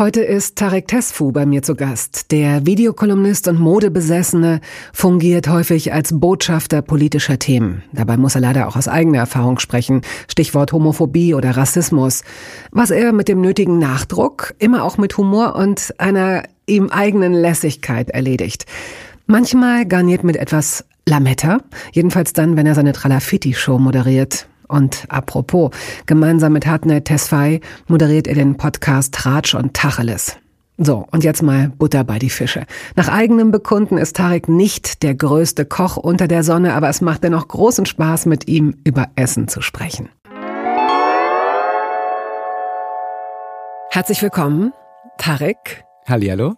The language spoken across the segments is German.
Heute ist Tarek Tesfu bei mir zu Gast. Der Videokolumnist und Modebesessene fungiert häufig als Botschafter politischer Themen. Dabei muss er leider auch aus eigener Erfahrung sprechen. Stichwort Homophobie oder Rassismus. Was er mit dem nötigen Nachdruck, immer auch mit Humor und einer ihm eigenen Lässigkeit erledigt. Manchmal garniert mit etwas Lametta, jedenfalls dann, wenn er seine Tralafitti-Show moderiert. Und apropos, gemeinsam mit Hartnett Tesfaye moderiert er den Podcast Tratsch und Tacheles. So, und jetzt mal Butter bei die Fische. Nach eigenem Bekunden ist Tarek nicht der größte Koch unter der Sonne, aber es macht dennoch großen Spaß, mit ihm über Essen zu sprechen. Herzlich willkommen, Tarek. Hallihallo.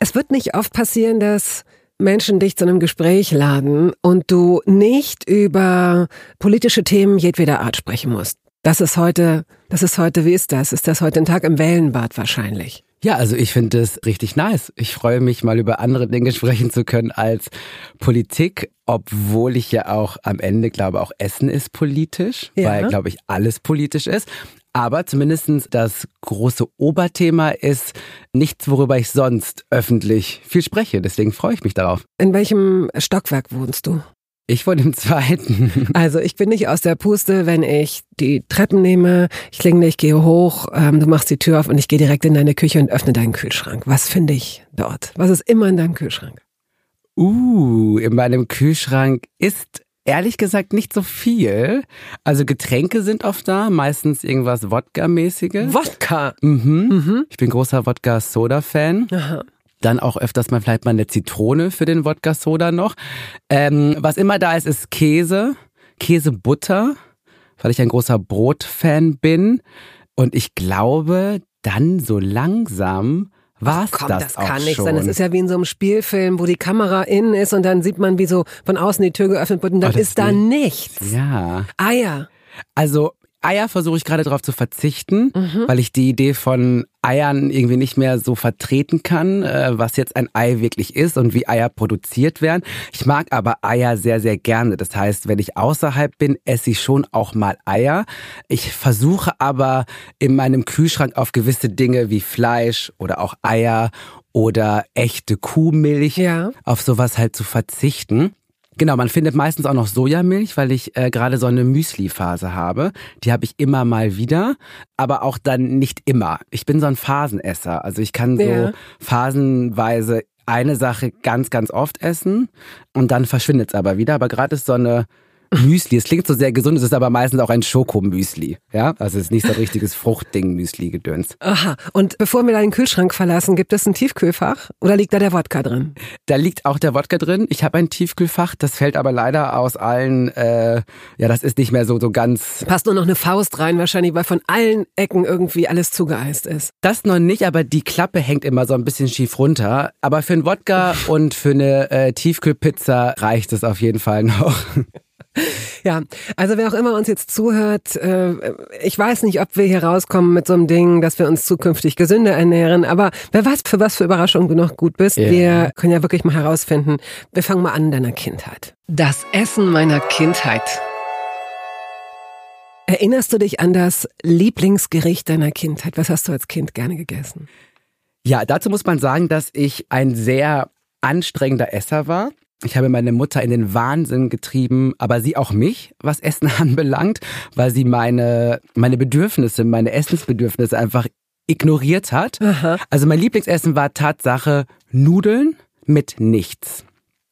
Es wird nicht oft passieren, dass Menschen dich zu einem Gespräch laden und du nicht über politische Themen jedweder Art sprechen musst. Das ist heute, das ist heute, wie ist das? Ist das heute ein Tag im Wellenbad wahrscheinlich? Ja, also ich finde es richtig nice. Ich freue mich mal über andere Dinge sprechen zu können als Politik, obwohl ich ja auch am Ende glaube, auch Essen ist politisch, ja. weil, glaube ich, alles politisch ist. Aber zumindestens das große Oberthema ist nichts, worüber ich sonst öffentlich viel spreche. Deswegen freue ich mich darauf. In welchem Stockwerk wohnst du? Ich wohne im zweiten. Also ich bin nicht aus der Puste, wenn ich die Treppen nehme, ich klinge, ich gehe hoch, ähm, du machst die Tür auf und ich gehe direkt in deine Küche und öffne deinen Kühlschrank. Was finde ich dort? Was ist immer in deinem Kühlschrank? Uh, in meinem Kühlschrank ist Ehrlich gesagt nicht so viel. Also Getränke sind oft da, meistens irgendwas Wodka-mäßiges. Wodka? Mhm. mhm. Ich bin großer Wodka-Soda-Fan. Dann auch öfters mal vielleicht mal eine Zitrone für den Wodka-Soda noch. Ähm, was immer da ist, ist Käse, Käsebutter, weil ich ein großer Brot-Fan bin. Und ich glaube, dann so langsam war's Ach komm, das, das kann nicht schon. sein. Das ist ja wie in so einem Spielfilm, wo die Kamera innen ist und dann sieht man, wie so von außen die Tür geöffnet wird und dann Oh, ist da nichts. Ja. Eier. Also Eier versuche ich gerade darauf zu verzichten, Mhm. weil ich die Idee von Eiern irgendwie nicht mehr so vertreten kann, äh, was jetzt ein Ei wirklich ist und wie Eier produziert werden. Ich mag aber Eier sehr, sehr gerne. Das heißt, wenn ich außerhalb bin, esse ich schon auch mal Eier. Ich versuche aber in meinem Kühlschrank auf gewisse Dinge wie Fleisch oder auch Eier oder echte Kuhmilch Ja. auf sowas halt zu verzichten. Genau, man findet meistens auch noch Sojamilch, weil ich äh, gerade so eine Müsli-Phase habe. Die habe ich immer mal wieder, aber auch dann nicht immer. Ich bin so ein Phasenesser. Also ich kann so Ja. phasenweise eine Sache ganz, ganz oft essen und dann verschwindet es aber wieder. Aber gerade ist so eine Müsli, es klingt so sehr gesund, es ist aber meistens auch ein Schokomüsli. Ja, also es ist nicht so ein richtiges Fruchtding-Müsli-Gedöns. Aha. Und bevor wir da den Kühlschrank verlassen, gibt es ein Tiefkühlfach oder liegt da der Wodka drin? Da liegt auch der Wodka drin. Ich habe ein Tiefkühlfach, das fällt aber leider aus allen, äh, ja, das ist nicht mehr so, so ganz. Passt nur noch eine Faust rein wahrscheinlich, weil von allen Ecken irgendwie alles zugeeist ist. Das noch nicht, aber die Klappe hängt immer so ein bisschen schief runter. Aber für einen Wodka und für eine äh, Tiefkühlpizza reicht es auf jeden Fall noch. Ja, also wer auch immer uns jetzt zuhört, äh, ich weiß nicht, ob wir hier rauskommen mit so einem Ding, dass wir uns zukünftig gesünder ernähren, aber wer weiß, für was für Überraschungen du noch gut bist. Ja. Wir können ja wirklich mal herausfinden. Wir fangen mal an in deiner Kindheit. Das Essen meiner Kindheit. Erinnerst du dich an das Lieblingsgericht deiner Kindheit? Was hast du als Kind gerne gegessen? Ja, dazu muss man sagen, dass ich ein sehr anstrengender Esser war. Ich habe meine Mutter in den Wahnsinn getrieben, aber sie auch mich, was Essen anbelangt, weil sie meine, meine Bedürfnisse, meine Essensbedürfnisse einfach ignoriert hat. Aha. Also mein Lieblingsessen war Tatsache Nudeln mit nichts.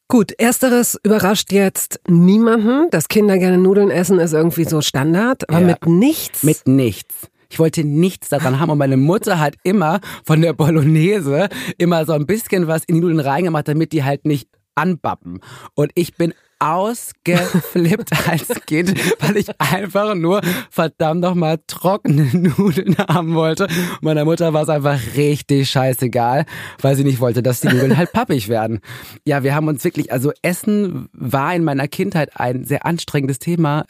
Gut, ersteres überrascht jetzt niemanden. Dass Kinder gerne Nudeln essen, ist irgendwie so Standard. Aber Ja. mit nichts. Mit nichts. Ich wollte nichts daran haben und meine Mutter hat immer von der Bolognese immer so ein bisschen was in die Nudeln reingemacht, damit die halt nicht anbappen. Und ich bin ausgeflippt als Kind, weil ich einfach nur verdammt nochmal trockene Nudeln haben wollte. Meiner Mutter war es einfach richtig scheißegal, weil sie nicht wollte, dass die Nudeln halt pappig werden. Ja, wir haben uns wirklich, also Essen war in meiner Kindheit ein sehr anstrengendes Thema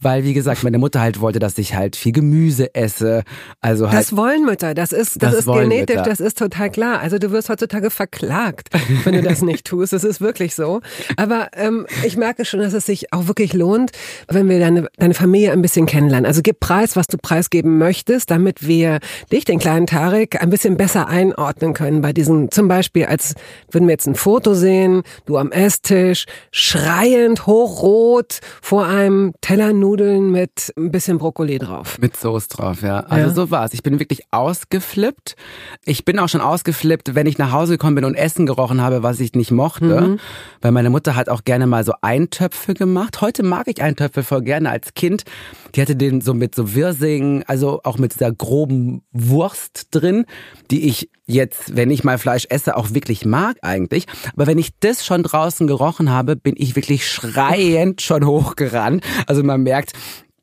weil wie gesagt meine Mutter halt wollte, dass ich halt viel Gemüse esse. Also halt. Das wollen Mütter, das ist das, das ist genetisch, Mütter. das ist total klar. Also du wirst heutzutage verklagt, wenn du das nicht tust. Das ist wirklich so. Aber ähm, ich merke schon, dass es sich auch wirklich lohnt, wenn wir deine deine Familie ein bisschen kennenlernen. Also gib Preis, was du preisgeben möchtest, damit wir dich, den kleinen Tarek, ein bisschen besser einordnen können bei diesen. Zum Beispiel, als würden wir jetzt ein Foto sehen, du am Esstisch, schreiend, hochrot vor einem Teller Nudeln mit ein bisschen Brokkoli drauf. Mit Soße drauf, ja. Also ja. so war's. Ich bin wirklich ausgeflippt. Ich bin auch schon ausgeflippt, wenn ich nach Hause gekommen bin und Essen gerochen habe, was ich nicht mochte. Mhm. Weil meine Mutter hat auch gerne mal so Eintöpfe gemacht. Heute mag ich Eintöpfe voll gerne als Kind. Die hatte den so mit so Wirsing, also auch mit dieser groben Wurst drin, die ich jetzt, wenn ich mal Fleisch esse, auch wirklich mag eigentlich. Aber wenn ich das schon draußen gerochen habe, bin ich wirklich schreiend schon hochgerannt. Also man merkt,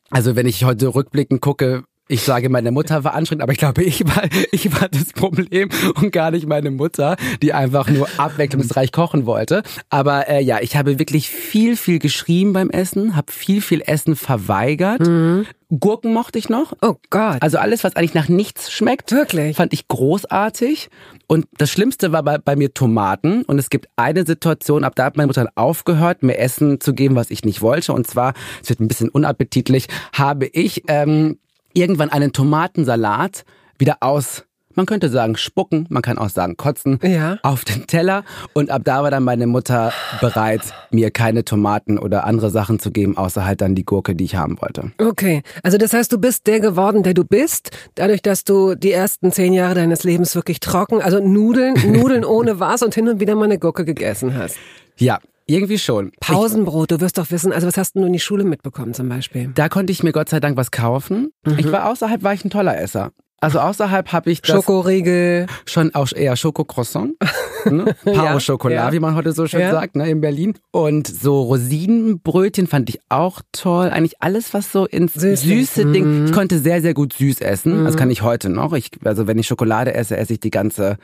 also wenn ich heute rückblickend gucke, ich sage, meine Mutter war anstrengend, aber ich glaube, ich war, ich war das Problem und gar nicht meine Mutter, die einfach nur abwechslungsreich kochen wollte. Aber äh, ja, ich habe wirklich viel, viel geschrieben beim Essen, habe viel, viel Essen verweigert. Mhm. Gurken mochte ich noch. Oh Gott. Also alles, was eigentlich nach nichts schmeckt, wirklich, fand ich großartig. Und das Schlimmste war bei, bei mir Tomaten. Und es gibt eine Situation, ab da hat meine Mutter aufgehört, mir Essen zu geben, was ich nicht wollte. Und zwar, es wird ein bisschen unappetitlich, habe ich ähm, irgendwann einen Tomatensalat wieder aus man könnte sagen spucken, man kann auch sagen kotzen, ja. auf den Teller. Und ab da war dann meine Mutter bereit, mir keine Tomaten oder andere Sachen zu geben, außer halt dann die Gurke, die ich haben wollte. Okay, also das heißt, du bist der geworden, der du bist, dadurch, dass du die ersten zehn Jahre deines Lebens wirklich trocken, also Nudeln, Nudeln ohne was und hin und wieder mal eine Gurke gegessen hast. Ja, irgendwie schon. Pausenbrot, du wirst doch wissen, also was hast du in die Schule mitbekommen zum Beispiel? Da konnte ich mir Gott sei Dank was kaufen. Mhm. Ich war außerhalb, war ich ein toller Esser. Also außerhalb habe ich das Schokoriegel. Schon auch eher Schokocroissant. Ne? Paro Schokolade, ja. wie man heute so schön ja. sagt, ne, in Berlin. Und so Rosinenbrötchen fand ich auch toll. Eigentlich alles, was so ins Süß. süße mhm. Ding. Ich konnte sehr, sehr gut süß essen. Mhm. Das kann ich heute noch. Ich, also wenn ich Schokolade esse, esse ich die ganze,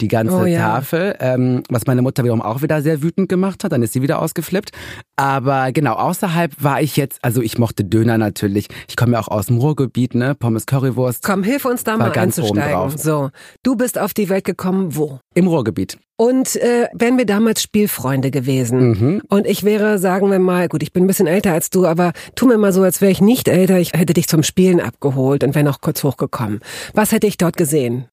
die ganze oh, Tafel. Ähm, was meine Mutter wiederum auch wieder sehr wütend gemacht hat. Dann ist sie wieder ausgeflippt. Aber genau, außerhalb war ich jetzt, also ich mochte Döner natürlich. Ich komme ja auch aus dem Ruhrgebiet, ne? Pommes Currywurst. Komm, hilf uns da mal ganz einzusteigen. So, du bist auf die Welt gekommen, wo? Im Ruhrgebiet. Und äh, wären wir damals Spielfreunde gewesen. Mhm. Und ich wäre, sagen wir mal, gut, ich bin ein bisschen älter als du, aber tu mir mal so, als wäre ich nicht älter. Ich hätte dich zum Spielen abgeholt und wäre noch kurz hochgekommen. Was hätte ich dort gesehen?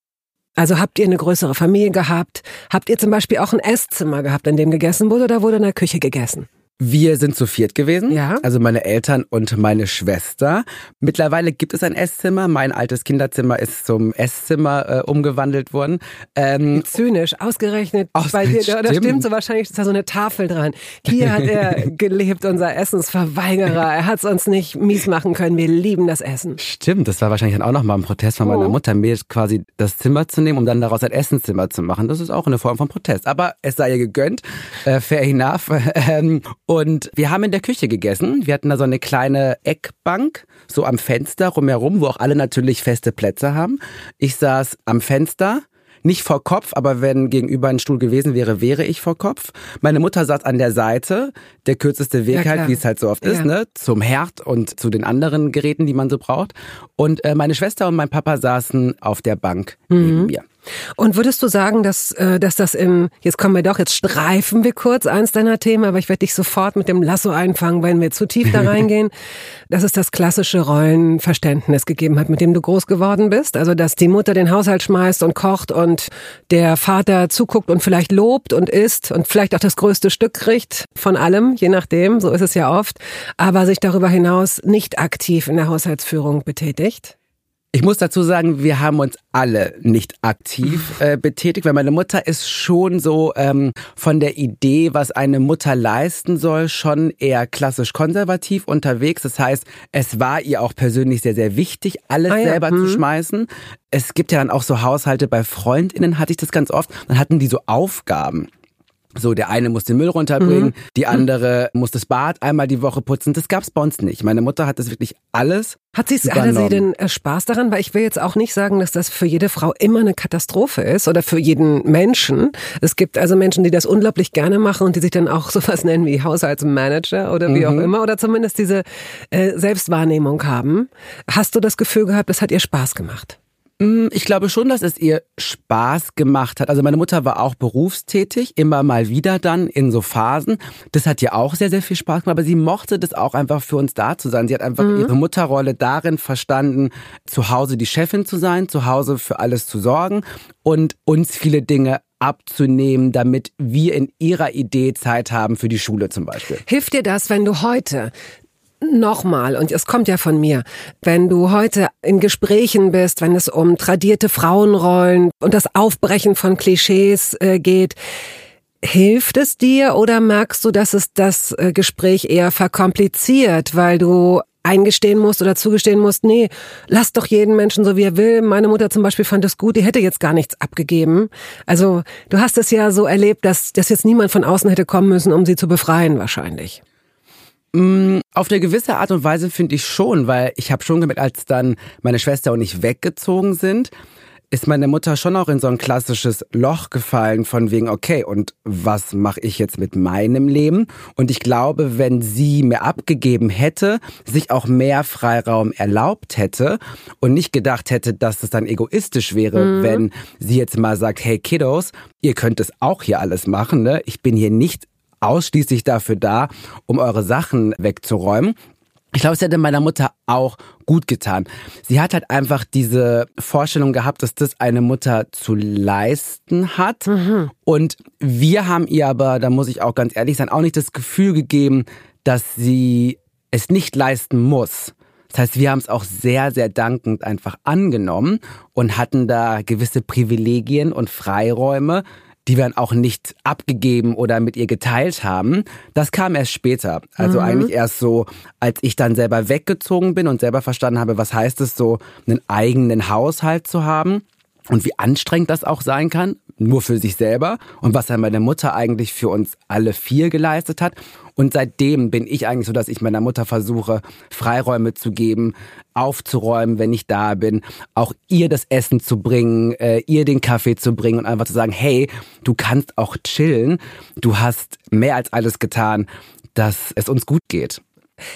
Also habt ihr eine größere Familie gehabt? Habt ihr zum Beispiel auch ein Esszimmer gehabt, in dem gegessen wurde oder wurde in der Küche gegessen? Wir sind zu viert gewesen, ja. also meine Eltern und meine Schwester. Mittlerweile gibt es ein Esszimmer. Mein altes Kinderzimmer ist zum Esszimmer äh, umgewandelt worden. Ähm, Zynisch, ausgerechnet bei dir. Da, stimmt so wahrscheinlich, ist da so eine Tafel dran. Hier hat er gelebt, unser Essensverweigerer. Er hat es uns nicht mies machen können. Wir lieben das Essen. Stimmt, das war wahrscheinlich dann auch nochmal ein Protest von meiner oh. Mutter, mir quasi das Zimmer zu nehmen, um dann daraus ein Essenszimmer zu machen. Das ist auch eine Form von Protest. Aber es sei ihr gegönnt. Äh, fair enough. Ähm, und wir haben in der Küche gegessen. Wir hatten da so eine kleine Eckbank, so am Fenster rumherum, wo auch alle natürlich feste Plätze haben. Ich saß am Fenster, nicht vor Kopf, aber wenn gegenüber ein Stuhl gewesen wäre, wäre ich vor Kopf. Meine Mutter saß an der Seite, der kürzeste Weg ja, halt, wie es halt so oft ja. ist, ne, zum Herd und zu den anderen Geräten, die man so braucht. Und äh, meine Schwester und mein Papa saßen auf der Bank mhm. neben mir. Und würdest du sagen, dass, äh, dass das im, jetzt kommen wir doch, jetzt streifen wir kurz eins deiner Themen, aber ich werde dich sofort mit dem Lasso einfangen, wenn wir zu tief da reingehen, dass es das klassische Rollenverständnis gegeben hat, mit dem du groß geworden bist. Also, dass die Mutter den Haushalt schmeißt und kocht und der Vater zuguckt und vielleicht lobt und isst und vielleicht auch das größte Stück kriegt von allem, je nachdem, so ist es ja oft, aber sich darüber hinaus nicht aktiv in der Haushaltsführung betätigt. Ich muss dazu sagen, wir haben uns alle nicht aktiv äh, betätigt, weil meine Mutter ist schon so ähm, von der Idee, was eine Mutter leisten soll, schon eher klassisch konservativ unterwegs. Das heißt, es war ihr auch persönlich sehr, sehr wichtig, alles ah, ja. selber hm. zu schmeißen. Es gibt ja dann auch so Haushalte bei Freundinnen, hatte ich das ganz oft, dann hatten die so Aufgaben. So, der eine muss den Müll runterbringen, mhm. die andere muss das Bad einmal die Woche putzen. Das gab's bei uns nicht. Meine Mutter hat das wirklich alles. Hat sie hatte sie denn äh, Spaß daran? Weil ich will jetzt auch nicht sagen, dass das für jede Frau immer eine Katastrophe ist oder für jeden Menschen. Es gibt also Menschen, die das unglaublich gerne machen und die sich dann auch sowas nennen wie Haushaltsmanager oder wie mhm. auch immer oder zumindest diese äh, Selbstwahrnehmung haben. Hast du das Gefühl gehabt, das hat ihr Spaß gemacht? Mm, ich glaube schon, dass es ihr Spaß gemacht hat. Also meine Mutter war auch berufstätig, immer mal wieder dann in so Phasen. Das hat ihr auch sehr, sehr viel Spaß gemacht, aber sie mochte das auch einfach für uns da zu sein. Sie hat einfach mhm. ihre Mutterrolle darin verstanden, zu Hause die Chefin zu sein, zu Hause für alles zu sorgen und uns viele Dinge abzunehmen, damit wir in ihrer Idee Zeit haben für die Schule zum Beispiel. Hilft dir das, wenn du heute nochmal, und es kommt ja von mir, wenn du heute in Gesprächen bist, wenn es um tradierte Frauenrollen und das Aufbrechen von Klischees äh, geht, hilft es dir oder merkst du, dass es das äh, Gespräch eher verkompliziert, weil du eingestehen musst oder zugestehen musst, nee, lass doch jeden Menschen so wie er will. Meine Mutter zum Beispiel fand es gut, die hätte jetzt gar nichts abgegeben. Also du hast es ja so erlebt, dass, dass jetzt niemand von außen hätte kommen müssen, um sie zu befreien wahrscheinlich. Mm, auf eine gewisse Art und Weise finde ich schon, weil ich habe schon gemerkt, als dann meine Schwester und ich weggezogen sind, ist meine Mutter schon auch in so ein klassisches Loch gefallen von wegen, okay, und was mache ich jetzt mit meinem Leben? Und ich glaube, wenn sie mir abgegeben hätte, sich auch mehr Freiraum erlaubt hätte und nicht gedacht hätte, dass es dann egoistisch wäre, mhm. wenn sie jetzt mal sagt, hey Kiddos, ihr könnt es auch hier alles machen, ne? Ich bin hier nicht ausschließlich dafür da, um eure Sachen wegzuräumen. Ich glaube, es hätte meiner Mutter auch gut getan. Sie hat halt einfach diese Vorstellung gehabt, dass das eine Mutter zu leisten hat. Mhm. Und wir haben ihr aber, da muss ich auch ganz ehrlich sein, auch nicht das Gefühl gegeben, dass sie es nicht leisten muss. Das heißt, wir haben es auch sehr, sehr dankend einfach angenommen und hatten da gewisse Privilegien und Freiräume, die wir dann auch nicht abgegeben oder mit ihr geteilt haben. Das kam erst später. Also mhm. eigentlich erst so, als ich dann selber weggezogen bin und selber verstanden habe, was heißt es so, einen eigenen Haushalt zu haben und wie anstrengend das auch sein kann, nur für sich selber und was dann meine Mutter eigentlich für uns alle vier geleistet hat. Und seitdem bin ich eigentlich so, dass ich meiner Mutter versuche, Freiräume zu geben, aufzuräumen, wenn ich da bin, auch ihr das Essen zu bringen, äh, ihr den Kaffee zu bringen und einfach zu sagen, hey, du kannst auch chillen, du hast mehr als alles getan, dass es uns gut geht.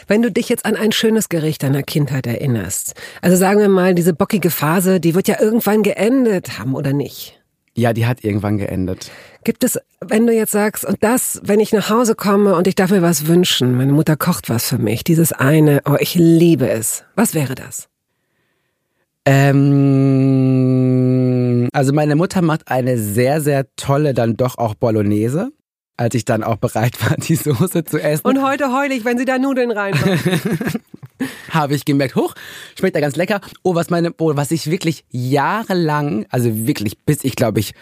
Wenn du dich jetzt an ein schönes Gericht deiner Kindheit erinnerst, also sagen wir mal, diese bockige Phase, die wird ja irgendwann geendet haben, oder nicht? Ja, die hat irgendwann geendet. Gibt es, wenn du jetzt sagst, und das, wenn ich nach Hause komme und ich darf mir was wünschen, meine Mutter kocht was für mich, dieses eine, oh, ich liebe es. Was wäre das? Ähm, also meine Mutter macht eine sehr, sehr tolle, dann doch auch Bolognese als ich dann auch bereit war, die Soße zu essen. Und heute heule ich, wenn sie da Nudeln reinmacht. habe ich gemerkt, hoch, schmeckt da ganz lecker. Oh, was meine, oh, was ich wirklich jahrelang, also wirklich bis ich glaube ich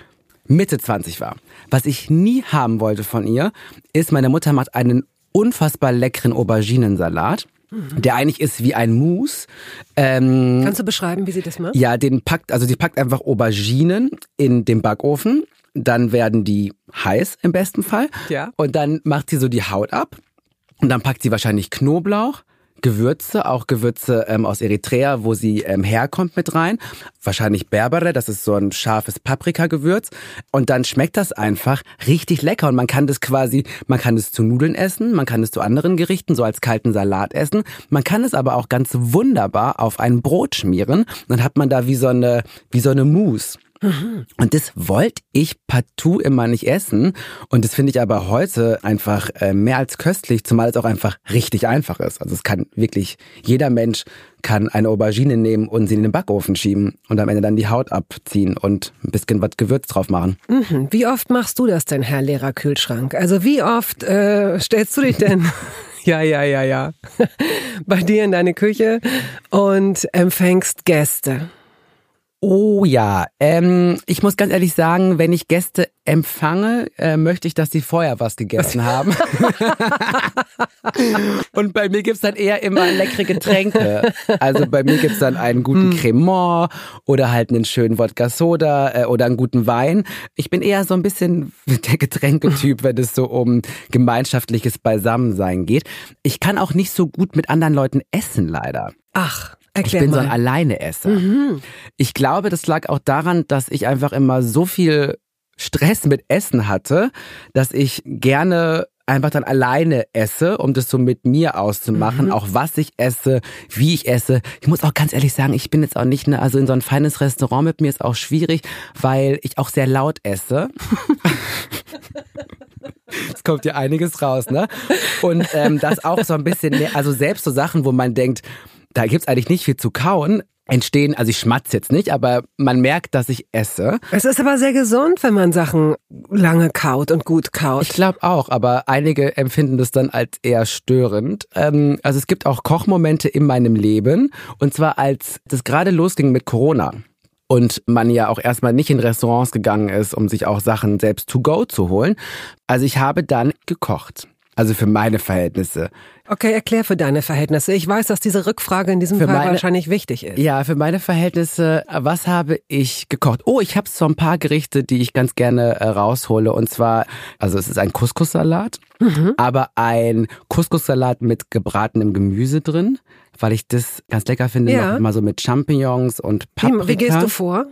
Mitte 20 war, was ich nie haben wollte von ihr, ist, meine Mutter macht einen unfassbar leckeren Auberginensalat. Mhm. Der eigentlich ist wie ein Mousse. Ähm, Kannst du beschreiben, wie sie das macht? Ja, den packt, also die packt einfach Auberginen in den Backofen. Dann werden die heiß im besten Fall. Ja. Und dann macht sie so die Haut ab. Und dann packt sie wahrscheinlich Knoblauch, Gewürze, auch Gewürze ähm, aus Eritrea, wo sie ähm, herkommt, mit rein. Wahrscheinlich Berbere, das ist so ein scharfes Paprikagewürz. Und dann schmeckt das einfach richtig lecker. Und man kann das quasi, man kann es zu Nudeln essen, man kann es zu anderen Gerichten, so als kalten Salat essen. Man kann es aber auch ganz wunderbar auf ein Brot schmieren. Dann hat man da wie so eine, wie so eine Mousse. Mhm. Und das wollte ich partout immer nicht essen. Und das finde ich aber heute einfach äh, mehr als köstlich, zumal es auch einfach richtig einfach ist. Also es kann wirklich, jeder Mensch kann eine Aubergine nehmen und sie in den Backofen schieben und am Ende dann die Haut abziehen und ein bisschen was Gewürz drauf machen. Mhm. Wie oft machst du das denn, Herr Lehrer Kühlschrank? Also wie oft äh, stellst du dich denn ja, ja, ja, ja, bei dir in deine Küche und empfängst Gäste? Oh ja, ähm, ich muss ganz ehrlich sagen, wenn ich Gäste empfange, äh, möchte ich, dass sie vorher was gegessen haben. Und bei mir gibt's dann eher immer leckere Getränke. Also bei mir gibt's dann einen guten hm. Cremant oder halt einen schönen Wodka Soda äh, oder einen guten Wein. Ich bin eher so ein bisschen der Getränketyp, wenn es so um gemeinschaftliches Beisammensein geht. Ich kann auch nicht so gut mit anderen Leuten essen, leider. Ach. Erklär ich bin mal. so ein Alleineesser. Mhm. Ich glaube, das lag auch daran, dass ich einfach immer so viel Stress mit Essen hatte, dass ich gerne einfach dann alleine esse, um das so mit mir auszumachen, mhm. auch was ich esse, wie ich esse. Ich muss auch ganz ehrlich sagen, ich bin jetzt auch nicht, ne, also in so ein feines Restaurant mit mir ist auch schwierig, weil ich auch sehr laut esse. Es kommt ja einiges raus, ne? Und ähm, das auch so ein bisschen, also selbst so Sachen, wo man denkt, da gibt's eigentlich nicht viel zu kauen, entstehen, also ich schmatz jetzt nicht, aber man merkt, dass ich esse. Es ist aber sehr gesund, wenn man Sachen lange kaut und gut kaut. Ich glaube auch, aber einige empfinden das dann als eher störend. Ähm, also es gibt auch Kochmomente in meinem Leben und zwar als das gerade losging mit Corona und man ja auch erstmal nicht in Restaurants gegangen ist, um sich auch Sachen selbst to go zu holen. Also ich habe dann gekocht. Also für meine Verhältnisse. Okay, erklär für deine Verhältnisse. Ich weiß, dass diese Rückfrage in diesem für Fall meine, wahrscheinlich wichtig ist. Ja, für meine Verhältnisse, was habe ich gekocht? Oh, ich habe so ein paar Gerichte, die ich ganz gerne äh, raushole. Und zwar, also es ist ein Couscous-Salat, mhm. aber ein Couscous-Salat mit gebratenem Gemüse drin, weil ich das ganz lecker finde. Ja. Noch immer so mit Champignons und Paprika. Wie, wie gehst du vor?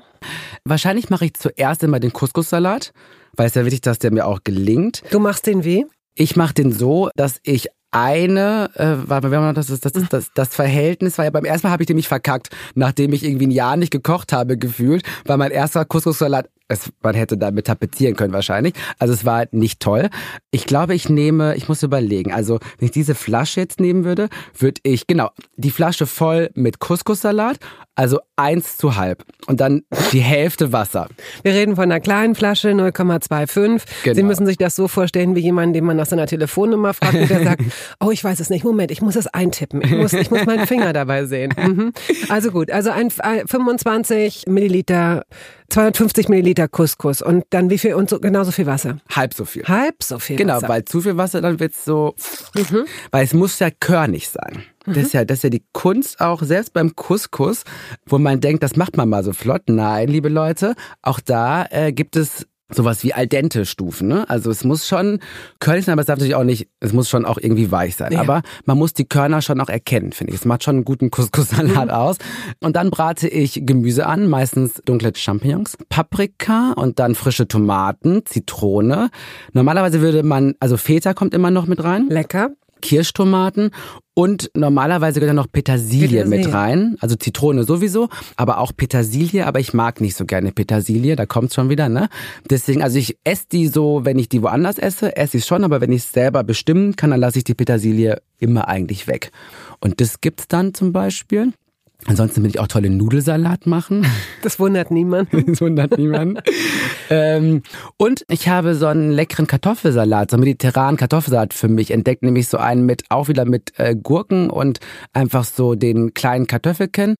Wahrscheinlich mache ich zuerst immer den Couscous-Salat weil es ja wichtig, dass der mir auch gelingt. Du machst den wie? Ich mache den so, dass ich eine, äh, warte mal, das ist das, das, das, das Verhältnis war ja beim ersten Mal habe ich nämlich verkackt, nachdem ich irgendwie ein Jahr nicht gekocht habe gefühlt, weil mein erster Couscous-Salat es, man hätte damit tapezieren können wahrscheinlich. Also es war nicht toll. Ich glaube, ich nehme, ich muss überlegen, also wenn ich diese Flasche jetzt nehmen würde, würde ich, genau, die Flasche voll mit Couscous-Salat, also eins zu halb und dann die Hälfte Wasser. Wir reden von einer kleinen Flasche, 0,25. Genau. Sie müssen sich das so vorstellen wie jemand, den man nach seiner Telefonnummer fragt und der sagt, oh, ich weiß es nicht, Moment, ich muss es eintippen. Ich muss, ich muss meinen Finger dabei sehen. Mhm. Also gut, also ein 25 Milliliter 250 Milliliter Couscous und dann wie viel und so genauso viel Wasser. Halb so viel. Halb so viel. Genau, Wasser. weil zu viel Wasser dann wird's so, mhm. weil es muss ja körnig sein. Das ist ja, das ist ja die Kunst auch, selbst beim Couscous, wo man denkt, das macht man mal so flott. Nein, liebe Leute, auch da äh, gibt es sowas wie al dente Stufen. Ne? Also es muss schon körnig sein, aber es darf natürlich auch nicht, es muss schon auch irgendwie weich sein. Ja. Aber man muss die Körner schon auch erkennen, finde ich. Es macht schon einen guten Couscous-Salat mhm. aus. Und dann brate ich Gemüse an, meistens dunkle Champignons, Paprika und dann frische Tomaten, Zitrone. Normalerweise würde man, also Feta kommt immer noch mit rein. Lecker. Kirschtomaten und normalerweise gehört da noch Petersilie, Petersilie, mit rein. Also Zitrone sowieso, aber auch Petersilie. Aber ich mag nicht so gerne Petersilie, da kommt's schon wieder, ne? Deswegen, also ich esse die so, wenn ich die woanders esse, esse ich schon, aber wenn ich es selber bestimmen kann, dann lasse ich die Petersilie immer eigentlich weg. Und das gibt's dann zum Beispiel. Ansonsten will ich auch tolle Nudelsalat machen. Das wundert niemanden. Das wundert niemanden. ähm, und ich habe so einen leckeren Kartoffelsalat, so einen mediterranen Kartoffelsalat für mich entdeckt, nämlich so einen mit, auch wieder mit äh, Gurken und einfach so den kleinen Kartoffelken.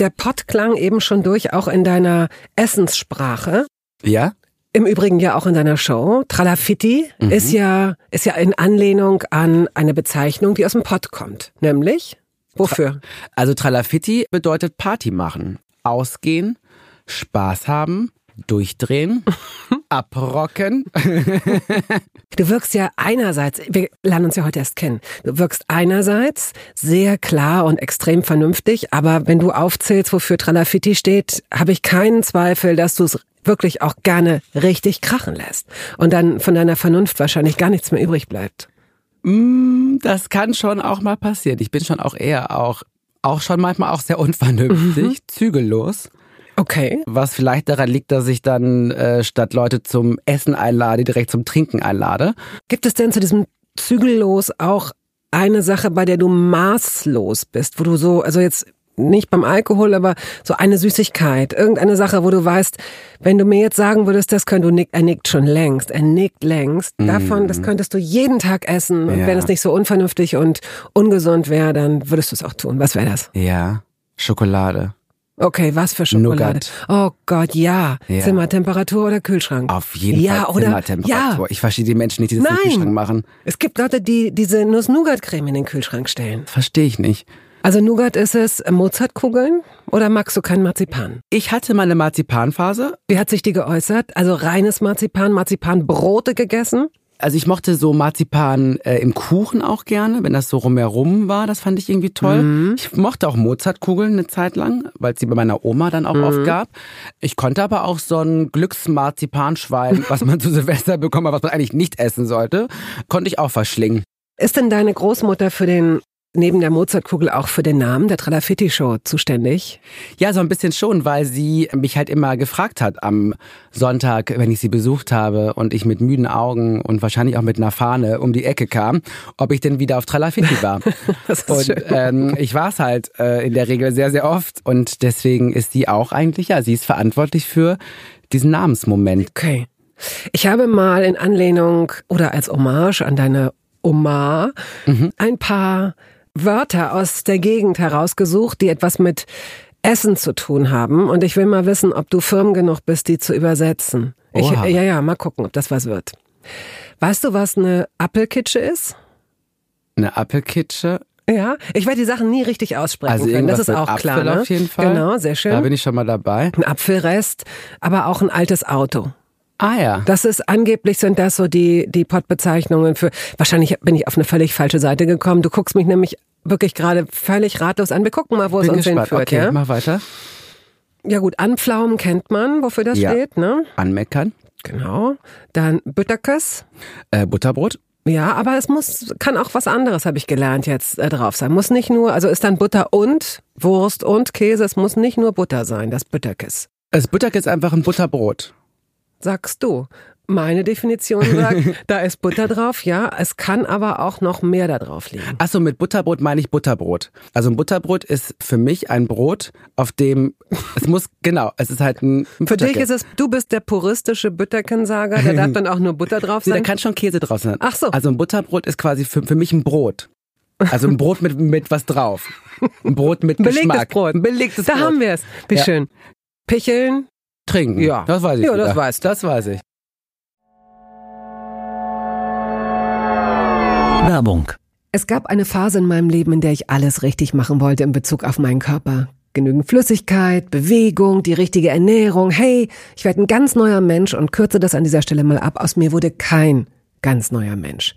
Der Pott klang eben schon durch, auch in deiner Essenssprache. Ja? Im Übrigen ja auch in deiner Show. Tralafitti mhm. ist ja, ist ja in Anlehnung an eine Bezeichnung, die aus dem Pott kommt. Nämlich? Wofür? Also Tralafitti bedeutet Party machen, ausgehen, Spaß haben, durchdrehen, abrocken. du wirkst ja einerseits, wir lernen uns ja heute erst kennen, du wirkst einerseits sehr klar und extrem vernünftig, aber wenn du aufzählst, wofür Tralafitti steht, habe ich keinen Zweifel, dass du es wirklich auch gerne richtig krachen lässt und dann von deiner Vernunft wahrscheinlich gar nichts mehr übrig bleibt. Mm, das kann schon auch mal passieren. Ich bin schon auch eher auch, auch schon manchmal auch sehr unvernünftig, mhm. zügellos. Okay. Was vielleicht daran liegt, dass ich dann äh, statt Leute zum Essen einlade, direkt zum Trinken einlade. Gibt es denn zu diesem zügellos auch eine Sache, bei der du maßlos bist, wo du so, also jetzt nicht beim Alkohol, aber so eine Süßigkeit, irgendeine Sache, wo du weißt, wenn du mir jetzt sagen würdest, das könnte du nickt, er nickt schon längst, er nickt längst. Davon, das mhm. könntest du jeden Tag essen. Und ja. wenn es nicht so unvernünftig und ungesund wäre, dann würdest du es auch tun. Was wäre das? Ja, Schokolade. Okay, was für Schokolade? Nougat. Oh Gott, ja. Ja. Zimmertemperatur oder Kühlschrank? Auf jeden ja, Fall oder? Zimmertemperatur. Ja. Ich verstehe die Menschen nicht, die das Nein. Kühlschrank machen. Es gibt Leute, die diese Nuss-Nougat-Creme in den Kühlschrank stellen. Verstehe ich nicht. Also Nougat ist es Mozartkugeln oder magst du kein Marzipan? Ich hatte mal eine Marzipanphase. Wie hat sich die geäußert? Also reines Marzipan, Marzipanbrote gegessen? Also ich mochte so Marzipan äh, im Kuchen auch gerne, wenn das so rumherum war, das fand ich irgendwie toll. Mhm. Ich mochte auch Mozartkugeln eine Zeit lang, weil es sie bei meiner Oma dann auch Mhm. oft gab. Ich konnte aber auch so ein Glücksmarzipanschwein, was man zu Silvester bekommen hat, was man eigentlich nicht essen sollte, konnte ich auch verschlingen. Ist denn deine Großmutter für den, neben der Mozartkugel auch für den Namen der Tralafitti-Show zuständig? Ja, so ein bisschen schon, weil sie mich halt immer gefragt hat am Sonntag, wenn ich sie besucht habe und ich mit müden Augen und wahrscheinlich auch mit einer Fahne um die Ecke kam, ob ich denn wieder auf Tralafitti war. Das ist und schön. ähm, ich war es halt äh, in der Regel sehr, sehr oft und deswegen ist sie auch eigentlich, ja, sie ist verantwortlich für diesen Namensmoment. Okay. Ich habe mal in Anlehnung oder als Hommage an deine Oma ein paar Wörter aus der Gegend herausgesucht, die etwas mit Essen zu tun haben. Und ich will mal wissen, ob du firm genug bist, die zu übersetzen. Ich, ja, ja, mal gucken, ob das was wird. Weißt du, was eine Appelkitsche ist? Eine Appelkitsche. Ja, ich werde die Sachen nie richtig aussprechen Also können. Das ist auch Apfel klar. Ne? auf jeden Fall. Genau, sehr schön. Da bin ich schon mal dabei. ein Apfelrest, aber auch ein altes Auto. Ah ja. Das ist angeblich sind das so die die Pottbezeichnungen für. Wahrscheinlich bin ich auf eine völlig falsche Seite gekommen. Du guckst mich nämlich wirklich gerade völlig ratlos an. Wir gucken mal, wo es bin uns gespannt. hinführt. Okay, ja? mach weiter. ja gut, Anpflaumen kennt man, wofür das Ja. steht, ne? Anmeckern. Genau. Dann Bütterkös. Äh, Butterbrot. Ja, aber es muss kann auch was anderes, habe ich gelernt jetzt äh, drauf sein. Muss nicht nur, also ist dann Butter und Wurst und Käse. Es muss nicht nur Butter sein, das Bütterkiss. Das Butterkiss ist einfach ein Butterbrot. Sagst du. Meine Definition sagt, da ist Butter drauf, ja. Es kann aber auch noch mehr da drauf liegen. Achso, mit Butterbrot meine ich Butterbrot. Also ein Butterbrot ist für mich ein Brot, auf dem es muss, genau, es ist halt ein, ein Für dich ist es, du bist der puristische Bütterkensager, da darf dann auch nur Butter drauf Nee, da sein. kann schon Käse drauf sein. Ach so. Also ein Butterbrot ist quasi für, für mich ein Brot. Also ein Brot mit, mit was drauf. Ein Brot mit Belegtes Geschmack. Brot. Belegtes da Brot. haben wir es. Wie Ja. schön. Picheln. Trinken. Ja. Das weiß ich. Ja, wieder. das weißt du. Das weiß ich. Werbung. Es gab eine Phase in meinem Leben, in der ich alles richtig machen wollte in Bezug auf meinen Körper. Genügend Flüssigkeit, Bewegung, die richtige Ernährung. Hey, ich werde ein ganz neuer Mensch und kürze das an dieser Stelle mal ab. Aus mir wurde kein ganz neuer Mensch.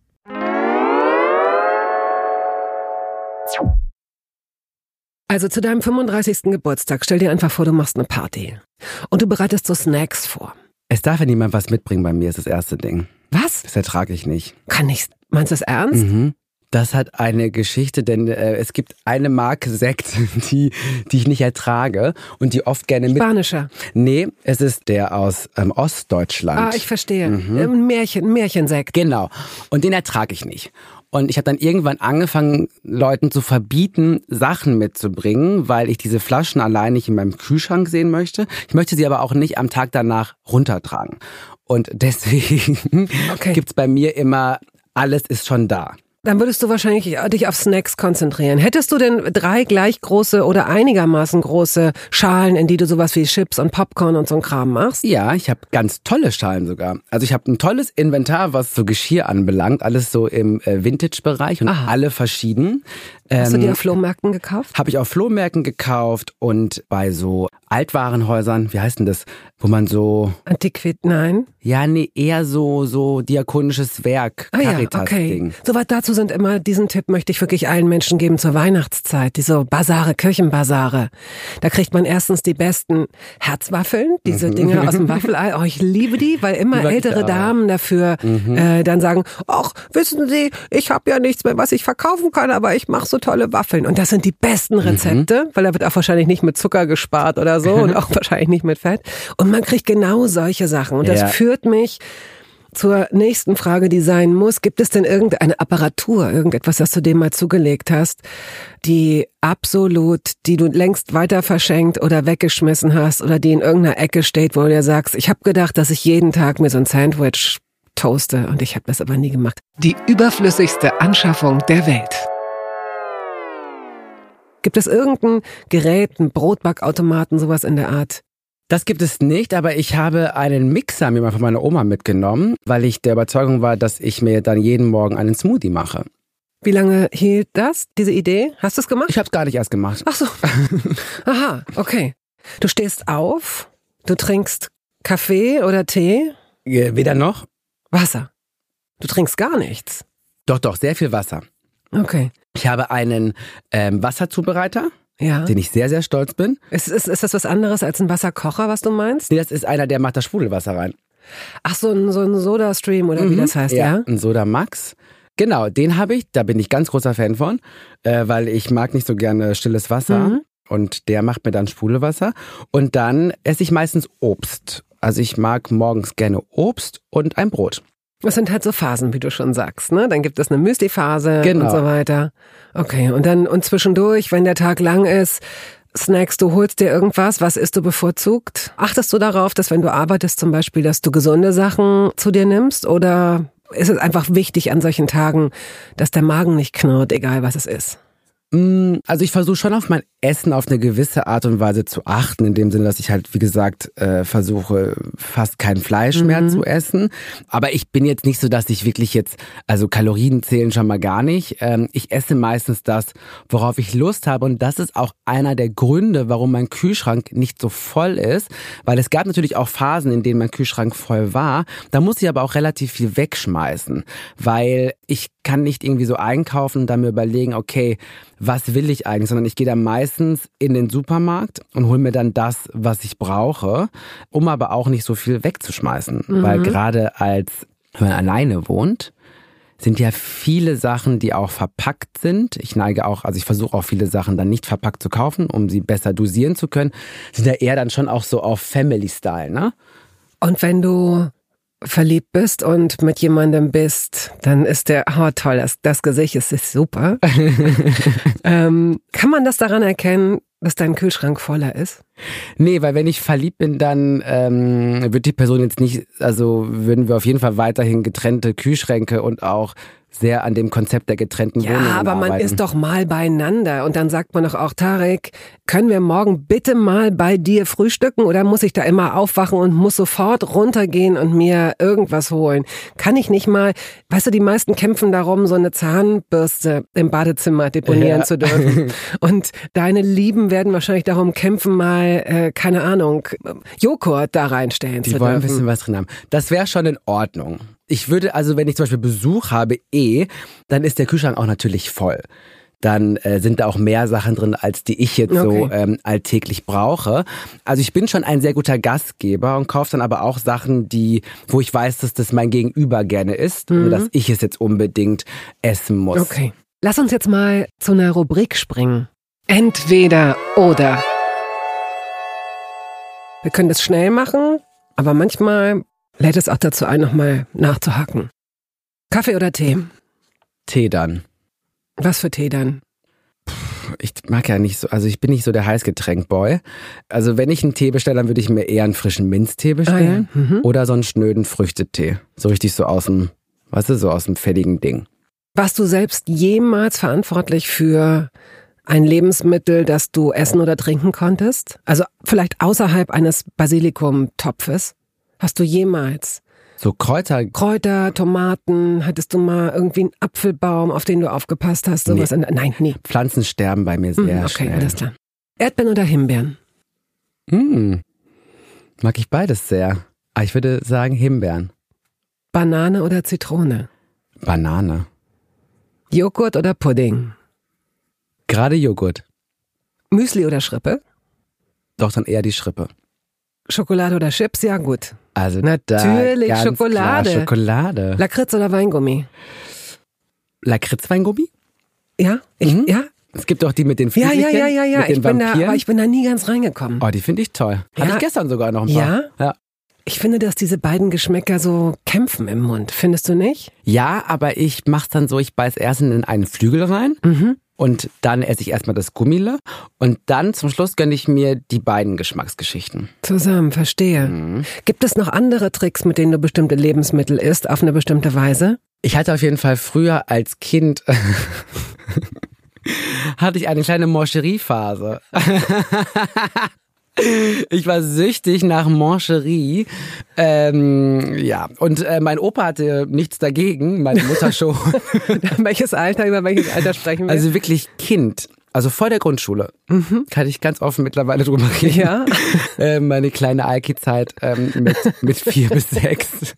Also zu deinem 35. Geburtstag, stell dir einfach vor, du machst eine Party. Und du bereitest so Snacks vor. Es darf ja niemand was mitbringen bei mir, ist das erste Ding. Was? Das ertrage ich nicht. Kann ich. Meinst du das ernst? Mhm. Das hat eine Geschichte, denn äh, es gibt eine Marke Sekt, die, die ich nicht ertrage und die oft gerne mit. Spanischer. Nee, es ist der aus ähm, Ostdeutschland. Ah, ich verstehe. Mhm. Ein Märchen, ein Märchensekt. Genau. Und den ertrage ich nicht. Und ich habe dann irgendwann angefangen, Leuten zu verbieten, Sachen mitzubringen, weil ich diese Flaschen allein nicht in meinem Kühlschrank sehen möchte. Ich möchte sie aber auch nicht am Tag danach runtertragen. Und deswegen okay. gibt's bei mir immer, alles ist schon da. Dann würdest du wahrscheinlich dich auf Snacks konzentrieren. Hättest du denn drei gleich große oder einigermaßen große Schalen, in die du sowas wie Chips und Popcorn und so ein Kram machst? Ja, ich habe ganz tolle Schalen sogar. Also ich habe ein tolles Inventar, was so Geschirr anbelangt, alles so im äh, Vintage-Bereich und Aha. alle verschieden. Hast du die ähm, auf Flohmärkten gekauft? Habe ich auf Flohmärkten gekauft und bei so Altwarenhäusern, wie heißt denn das, wo man so Antiquit, nein. Ja, nee, eher so so diakonisches Werk, ah, Caritas ja, okay. Ding. Soweit dazu sind immer diesen Tipp möchte ich wirklich allen Menschen geben zur Weihnachtszeit, diese Basare, Kirchenbasare. Da kriegt man erstens die besten Herzwaffeln, diese mhm. Dinge aus dem Waffelei. Oh, ich liebe die, weil immer ältere Damen dafür mhm. äh, dann sagen, ach, wissen Sie, ich habe ja nichts mehr, was ich verkaufen kann, aber ich mache so tolle Waffeln. Und das sind die besten mhm. Rezepte, mhm. weil da wird auch wahrscheinlich nicht mit Zucker gespart oder so und auch wahrscheinlich nicht mit Fett. Und man kriegt genau solche Sachen. Und das ja. führt mich zur nächsten Frage, die sein muss. Gibt es denn irgendeine Apparatur, irgendetwas, das du dem mal zugelegt hast, die absolut, die du längst weiter verschenkt oder weggeschmissen hast oder die in irgendeiner Ecke steht, wo du dir sagst, ich habe gedacht, dass ich jeden Tag mir so ein Sandwich toaste und ich habe das aber nie gemacht. Die überflüssigste Anschaffung der Welt. Gibt es irgendein Gerät, einen Brotbackautomaten, sowas in der Art? Das gibt es nicht, aber ich habe einen Mixer mir mal von meiner Oma mitgenommen, weil ich der Überzeugung war, dass ich mir dann jeden Morgen einen Smoothie mache. Wie lange hielt das, diese Idee? Hast du es gemacht? Ich habe es gar nicht erst gemacht. Ach so. Aha, okay. Du stehst auf, du trinkst Kaffee oder Tee? Weder noch. Wasser. Du trinkst gar nichts. Doch, doch, sehr viel Wasser. Okay. Ich habe einen ähm, Wasserzubereiter. Ja. Den ich sehr, sehr stolz bin. Ist, ist, ist das was anderes als ein Wasserkocher, was du meinst? Nee, das ist einer, der macht das Sprudelwasser rein. Ach, so ein, so ein Soda-Stream oder mhm. wie das heißt, ja? ja? Ein Soda Max. Genau, den habe ich, da bin ich ganz großer Fan von, äh, weil ich mag nicht so gerne stilles Wasser. Mhm. Und der macht mir dann Sprudelwasser. Und dann esse ich meistens Obst. Also ich mag morgens gerne Obst und ein Brot. Das sind halt so Phasen, wie du schon sagst, ne? Dann gibt es eine Müsli-Phase genau. und so weiter. Okay, und dann und zwischendurch, wenn der Tag lang ist, Snacks, du holst dir irgendwas, was isst du bevorzugt? Achtest du darauf, dass wenn du arbeitest zum Beispiel, dass du gesunde Sachen zu dir nimmst oder ist es einfach wichtig an solchen Tagen, dass der Magen nicht knurrt, egal was es ist? Mm, also ich versuche schon auf mein Essen auf eine gewisse Art und Weise zu achten, in dem Sinne, dass ich halt, wie gesagt, äh, versuche, fast kein Fleisch mhm. mehr zu essen. Aber ich bin jetzt nicht so, dass ich wirklich jetzt, also Kalorien zählen schon mal gar nicht. Ähm, ich esse meistens das, worauf ich Lust habe. Und das ist auch einer der Gründe, warum mein Kühlschrank nicht so voll ist. Weil es gab natürlich auch Phasen, in denen mein Kühlschrank voll war. Da muss ich aber auch relativ viel wegschmeißen. Weil ich kann nicht irgendwie so einkaufen und dann mir überlegen, okay, was will ich eigentlich, sondern ich gehe dann meistens in den Supermarkt und hole mir dann das, was ich brauche, um aber auch nicht so viel wegzuschmeißen. Mhm. Weil gerade als wenn man alleine wohnt, sind ja viele Sachen, die auch verpackt sind. Ich neige auch, also ich versuche auch viele Sachen dann nicht verpackt zu kaufen, um sie besser dosieren zu können. Sind ja eher dann schon auch so auf Family Style, ne? Und wenn du verliebt bist und mit jemandem bist, dann ist der, oh toll, das, das Gesicht ist, ist super. ähm, kann man das daran erkennen, dass dein Kühlschrank voller ist? Nee, weil wenn ich verliebt bin, dann ähm, wird die Person jetzt nicht, also würden wir auf jeden Fall weiterhin getrennte Kühlschränke und auch sehr an dem Konzept der getrennten ja, Wohnungen Ja, aber man arbeiten. ist doch mal beieinander und dann sagt man doch auch, Tarek, können wir morgen bitte mal bei dir frühstücken oder muss ich da immer aufwachen und muss sofort runtergehen und mir irgendwas holen? Kann ich nicht mal, weißt du, die meisten kämpfen darum, so eine Zahnbürste im Badezimmer deponieren Ja. zu dürfen. Und deine Lieben werden wahrscheinlich darum kämpfen, mal, äh, keine Ahnung, Joghurt da reinstellen Die zu wollen ein dürfen. bisschen was drin haben. Das wäre schon in Ordnung. Ich würde also, wenn ich zum Beispiel Besuch habe, eh, dann ist der Kühlschrank auch natürlich voll. Dann äh, sind da auch mehr Sachen drin, als die ich jetzt so Okay. ähm, alltäglich brauche. Also ich bin schon ein sehr guter Gastgeber und kaufe dann aber auch Sachen, die, wo ich weiß, dass das mein Gegenüber gerne isst und dass ich es jetzt unbedingt essen muss. Mhm. Okay. Lass uns jetzt mal zu einer Rubrik springen. Entweder oder. Wir können das schnell machen, aber manchmal lädt es auch dazu ein, nochmal nachzuhaken. Kaffee oder Tee? Tee dann. Was für Tee dann? Ich mag ja nicht so, also ich bin nicht so der Heißgetränkboy. Also wenn ich einen Tee bestelle, dann würde ich mir eher einen frischen Minztee bestellen Ah ja, mhm. oder so einen schnöden Früchtetee. So richtig so aus dem, weißt du, so aus dem fertigen Ding. Warst du selbst jemals verantwortlich für ein Lebensmittel, das du essen oder trinken konntest? Also vielleicht außerhalb eines Basilikum-Topfes? Hast du jemals So Kräuter, Kräuter, Tomaten, hattest du mal irgendwie einen Apfelbaum, auf den du aufgepasst hast? Sowas? in- Nein, nie. Pflanzen sterben bei mir sehr okay, schnell. alles klar. Erdbeeren oder Himbeeren? Hm. Mag ich beides sehr. Aber ich würde sagen Himbeeren. Banane oder Zitrone? Banane. Joghurt oder Pudding? Gerade Joghurt. Müsli oder Schrippe? Doch dann eher die Schrippe. Schokolade oder Chips? Ja, gut. Also Natürlich, Schokolade. Schokolade. Lakritz oder Weingummi? Lakritzweingummi? Ja? Ich, Mhm. Ja? Es gibt doch die mit den Ja, Fieselchen, ja, ja, ja, ja. den Ich bin da, aber ich bin da nie ganz reingekommen. oh, die finde ich toll. Hatte Ja? ich gestern sogar noch ein paar. Ja? Ja. Ich finde, dass diese beiden Geschmäcker so kämpfen im Mund. Findest du nicht? Ja, aber ich mach's dann so, ich beiß erst in einen Flügel rein Mhm. Und dann esse ich erstmal das Gummile und dann zum Schluss gönne ich mir die beiden Geschmacksgeschichten. Zusammen, verstehe. Mhm. Gibt es noch andere Tricks, mit denen du bestimmte Lebensmittel isst, auf eine bestimmte Weise? Ich hatte auf jeden Fall früher als Kind hatte ich eine kleine Mancherie-Phase. Ich war süchtig nach Mancherie. Ähm, ja, und äh, mein Opa hatte nichts dagegen, meine Mutter schon. welches Alter, über welches Alter sprechen wir? Also wirklich Kind. Also vor der Grundschule. Kann ich ganz offen mittlerweile drüber reden. Ja. Äh, meine kleine Alki-Zeit ähm, mit, mit vier bis sechs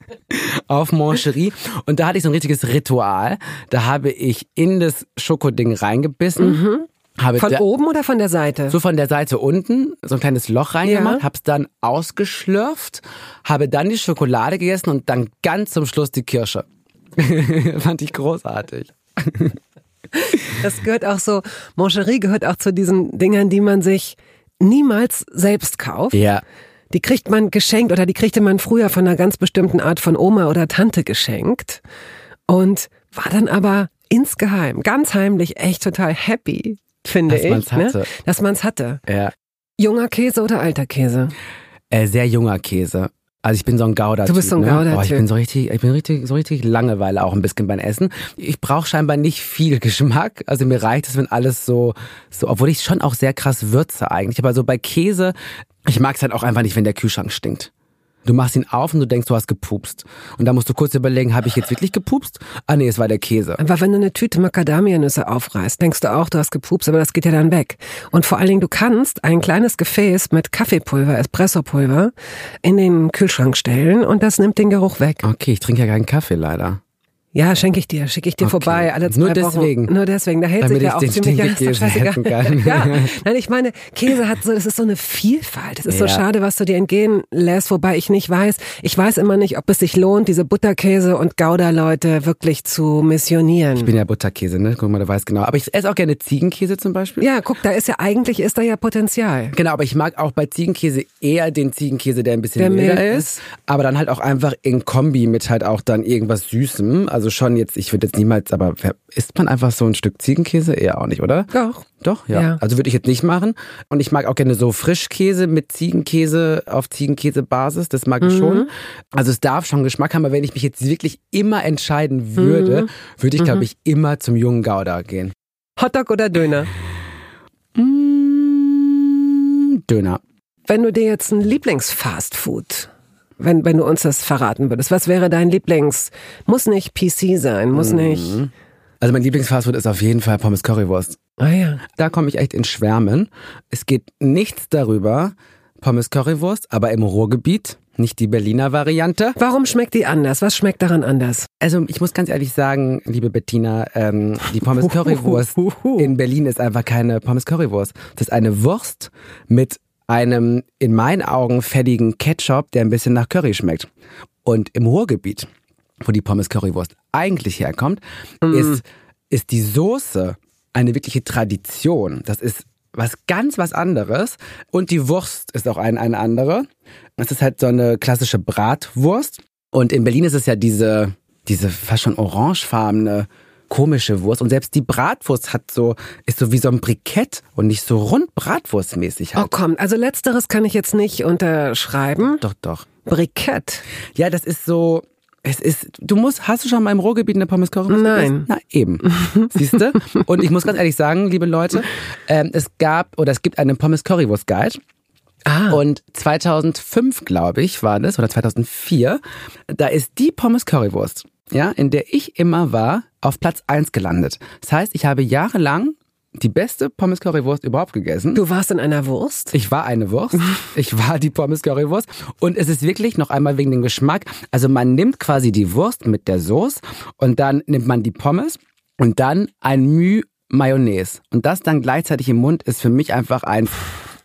auf Mancherie. Und da hatte ich so ein richtiges Ritual. Da habe ich in das Schokoding reingebissen. Habe von da, oben oder von der Seite? so von der Seite unten so ein kleines Loch reingemacht, Ja. hab's dann ausgeschlürft, habe dann die Schokolade gegessen und dann ganz zum Schluss die Kirsche. Fand ich großartig. Das gehört auch so, Mancherie gehört auch zu diesen Dingern, die man sich niemals selbst kauft. Ja. Die kriegt man geschenkt oder die kriegte man früher von einer ganz bestimmten Art von Oma oder Tante geschenkt und war dann aber insgeheim, ganz heimlich echt total happy, finde Dass ich. man's hatte. Ne? Dass man's hatte. Ja. Junger Käse oder alter Käse? Äh, sehr junger Käse. Also ich bin so ein Gouda. Du bist so ein ne? Gouda-Typ. Oh, ich bin so richtig, ich bin richtig, so richtig Langeweile auch ein bisschen beim Essen. Ich brauche scheinbar nicht viel Geschmack. Also mir reicht es, wenn alles so, so, obwohl ich schon auch sehr krass würze eigentlich. Aber so bei Käse, ich mag es halt auch einfach nicht, wenn der Kühlschrank stinkt. Du machst ihn auf und du denkst, du hast gepupst. Und da musst du kurz überlegen, habe ich jetzt wirklich gepupst? Ah nee, es war der Käse. Aber wenn du eine Tüte Macadamianüsse aufreißt, denkst du auch, du hast gepupst, aber das geht ja dann weg. Und vor allen Dingen, du kannst ein kleines Gefäß mit Kaffeepulver, Espressopulver in den Kühlschrank stellen und das nimmt den Geruch weg. Okay, ich trinke ja keinen Kaffee leider. Ja, schenke ich dir, schicke ich dir Okay. vorbei alle zwei Nur Wochen. deswegen? Nur deswegen. Da hält Damit sich ja auch den ziemlich ist Stinkekäse scheißegal. essen kann. ja. Nein, ich meine, Käse hat so, das ist so eine Vielfalt. Es ist so Ja. schade, was du dir entgehen lässt, wobei ich nicht weiß. Ich weiß immer nicht, ob es sich lohnt, diese Butterkäse und Gouda-Leute wirklich zu missionieren. Ich bin ja Butterkäse, ne? Guck mal, du weißt genau. Aber ich esse auch gerne Ziegenkäse zum Beispiel. ja, guck, da ist ja eigentlich ist da ja Potenzial. Genau, aber ich mag auch bei Ziegenkäse eher den Ziegenkäse, der ein bisschen Der milder mild ist. Aber dann halt auch einfach in Kombi mit halt auch dann irgendwas Süßem. Also schon jetzt, ich würde jetzt niemals, aber isst man einfach so ein Stück Ziegenkäse? Eher auch nicht, oder? Doch. Doch, ja. Ja. Also würde ich jetzt nicht machen. Und ich mag auch gerne so Frischkäse mit Ziegenkäse auf Ziegenkäsebasis. Das mag ich schon. Also es darf schon Geschmack haben, aber wenn ich mich jetzt wirklich immer entscheiden würde, würde ich, glaube ich, immer zum jungen Gouda gehen. Hotdog oder Döner? Mm, Döner. Wenn du dir jetzt ein Lieblingsfastfood, wenn, wenn du uns das verraten würdest, was wäre dein Lieblings? Muss nicht PC sein, muss nicht. Also mein Lieblingsfastfood ist auf jeden Fall Pommes Currywurst. Ah ja. Da komme ich echt in Schwärmen. Es geht nichts darüber, Pommes Currywurst, aber im Ruhrgebiet, nicht die Berliner Variante. Warum schmeckt die anders? Was schmeckt daran anders? Also ich muss ganz ehrlich sagen, liebe Bettina, ähm, die Pommes Currywurst in Berlin ist einfach keine Pommes Currywurst. Das ist eine Wurst mit einem in meinen Augen fettigen Ketchup, der ein bisschen nach Curry schmeckt. Und im Ruhrgebiet, wo die Pommes Currywurst eigentlich herkommt, ist, ist die Soße eine wirkliche Tradition. Das ist was ganz was anderes. Und die Wurst ist auch ein, eine andere. Es ist halt so eine klassische Bratwurst. Und in Berlin ist es ja diese, diese fast schon orangefarbene komische Wurst. Und selbst die Bratwurst hat so, ist so wie so ein Brikett und nicht so rund bratwurstmäßig Oh halt. komm, also letzteres kann ich jetzt nicht unterschreiben. Doch, doch. Brikett. Ja, das ist so, es ist, du musst, hast du schon mal im Ruhrgebiet eine Pommes Currywurst Nein. Na eben, siehst du? Und ich muss ganz ehrlich sagen, liebe Leute, ähm, es gab oder es gibt einen Pommes Currywurst Guide. Ah. Und 2005, glaube ich, war das, oder 2004, da ist die Pommes Currywurst, ja, in der ich immer war, auf Platz 1 gelandet. Das heißt, ich habe jahrelang die beste Pommes Currywurst überhaupt gegessen. Du warst in einer Wurst? Ich war eine Wurst. Ich war die Pommes Currywurst. Und es ist wirklich noch einmal wegen dem Geschmack. Also man nimmt quasi die Wurst mit der Soße und dann nimmt man die Pommes und dann ein Müh Mayonnaise. Und das dann gleichzeitig im Mund ist für mich einfach ein,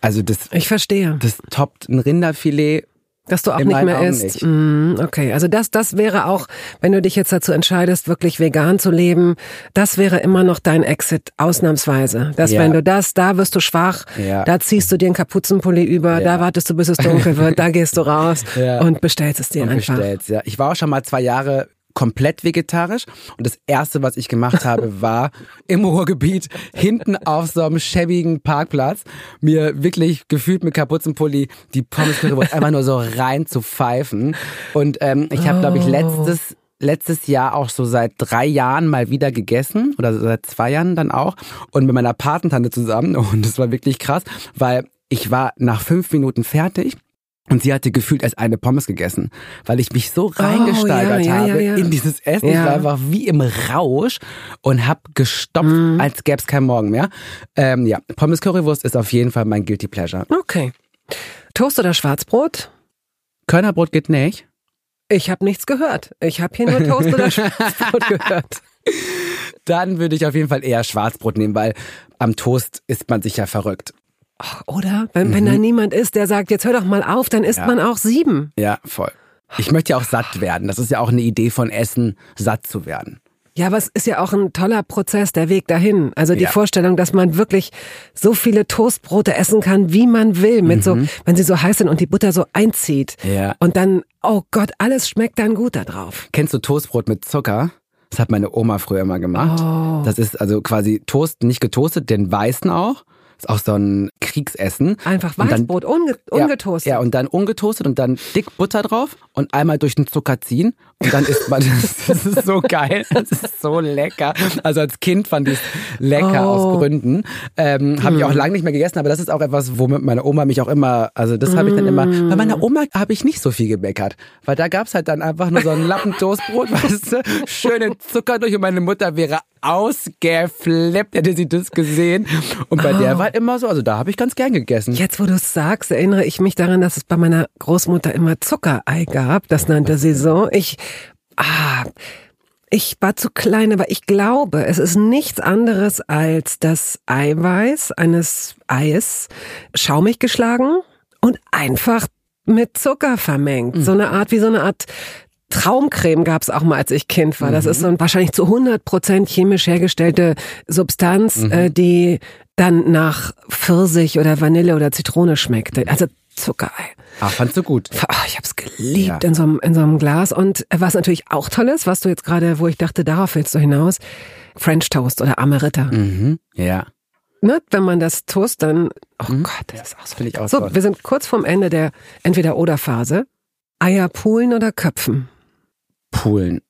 also das, Ich verstehe. das toppt ein Rinderfilet. Dass du auch nicht mehr Augen isst. nicht. Mm, okay, also das, das wäre auch, wenn du dich jetzt dazu entscheidest, wirklich vegan zu leben, das wäre immer noch dein Exit, ausnahmsweise. Dass Ja. wenn du das, da wirst du schwach, Ja. da ziehst du dir einen Kapuzenpulli über, da wartest du, bis es dunkel wird, da gehst du raus Ja. und bestellst es dir und einfach. bestellst, ja. Ich war auch schon mal zwei Jahre komplett vegetarisch. Und das erste, was ich gemacht habe, war im Ruhrgebiet hinten auf so einem schäbigen Parkplatz mir wirklich gefühlt mit Kapuzenpulli die Pommes einfach nur so rein zu pfeifen. Und ähm, ich habe glaube ich letztes letztes Jahr auch so seit drei Jahren mal wieder gegessen oder seit zwei Jahren dann auch und mit meiner Patentante zusammen. Und das war wirklich krass, weil ich war nach fünf Minuten fertig und sie hatte gefühlt erst eine Pommes gegessen, weil ich mich so reingesteigert Oh, ja, ja, habe ja, ja. in dieses Essen. Ich Ja. war einfach wie im Rausch und hab gestopft, Mhm. als gäbe es keinen Morgen mehr. Ähm, ja, Pommes Currywurst ist auf jeden Fall mein Guilty Pleasure. Okay. Toast oder Schwarzbrot? Körnerbrot geht nicht. Ich habe nichts gehört. Ich habe hier nur Toast oder Schwarzbrot gehört. Dann würde ich auf jeden Fall eher Schwarzbrot nehmen, weil am Toast ist man sicher verrückt. Ach, Oder? Wenn, wenn da niemand ist, der sagt, jetzt hör doch mal auf, dann isst Mhm. Ja. man auch sieben. Ja, voll. Ich möchte ja auch satt werden. Das ist ja auch eine Idee von Essen, satt zu werden. Ja, aber es ist ja auch ein toller Prozess, der Weg dahin. Also die Ja. Vorstellung, dass man wirklich so viele Toastbrote essen kann, wie man will, mit so, wenn sie so heiß sind und die Butter so einzieht. Mhm. Ja. Und dann, oh Gott, alles schmeckt dann gut da drauf. Kennst du Toastbrot mit Zucker? Das hat meine Oma früher immer gemacht. Oh. Das ist also quasi Toast, nicht getoastet, den weißen auch. Ist auch so ein Kriegsessen. Einfach Und dann- Weißbrot, unge ungetoastet. Ja, ja, und dann ungetoastet und dann dick Butter drauf und einmal durch den Zucker ziehen und dann isst man das. Das ist so geil. Das ist so lecker. Also als Kind fand ich es lecker Oh. aus Gründen. Ähm, habe ich auch lange nicht mehr gegessen, aber das ist auch etwas, womit meine Oma mich auch immer, also das habe ich dann immer, bei meiner Oma habe ich nicht so viel gemeckert, weil da gab's halt dann einfach nur so einen Lappen Toastbrot, weißt du, schönen Zucker durch und meine Mutter wäre ausgeflippt, hätte sie das gesehen. Und bei der war immer so, also da habe ich ganz gern gegessen. Jetzt, wo du es sagst, erinnere ich mich daran, dass es bei meiner Großmutter immer Zuckerei gab. Das nannte sie so. Ich, ah, Ich war zu klein, aber ich glaube, es ist nichts anderes als das Eiweiß eines Eis schaumig geschlagen und einfach mit Zucker vermengt. Mhm. So eine Art, wie so eine Art Traumcreme gab es auch mal, als ich Kind war. Das mhm. ist so ein wahrscheinlich zu 100 Prozent chemisch hergestellte Substanz, mhm. äh, die dann nach Pfirsich oder Vanille oder Zitrone schmeckte. Also Zuckerei. Ach, fandst du gut? Ach, ich hab's geliebt ja. in, so einem, in so einem Glas. Und was natürlich auch toll ist, was du jetzt gerade, wo ich dachte, darauf willst du hinaus, French Toast oder Amerita. Mhm. Ja. Ne, wenn man das toast, dann, oh mhm. Gott, das ist auch so. Ich auch so, toll. wir sind kurz vorm Ende der Entweder-Oder-Phase. Eier poolen oder köpfen? Poolen.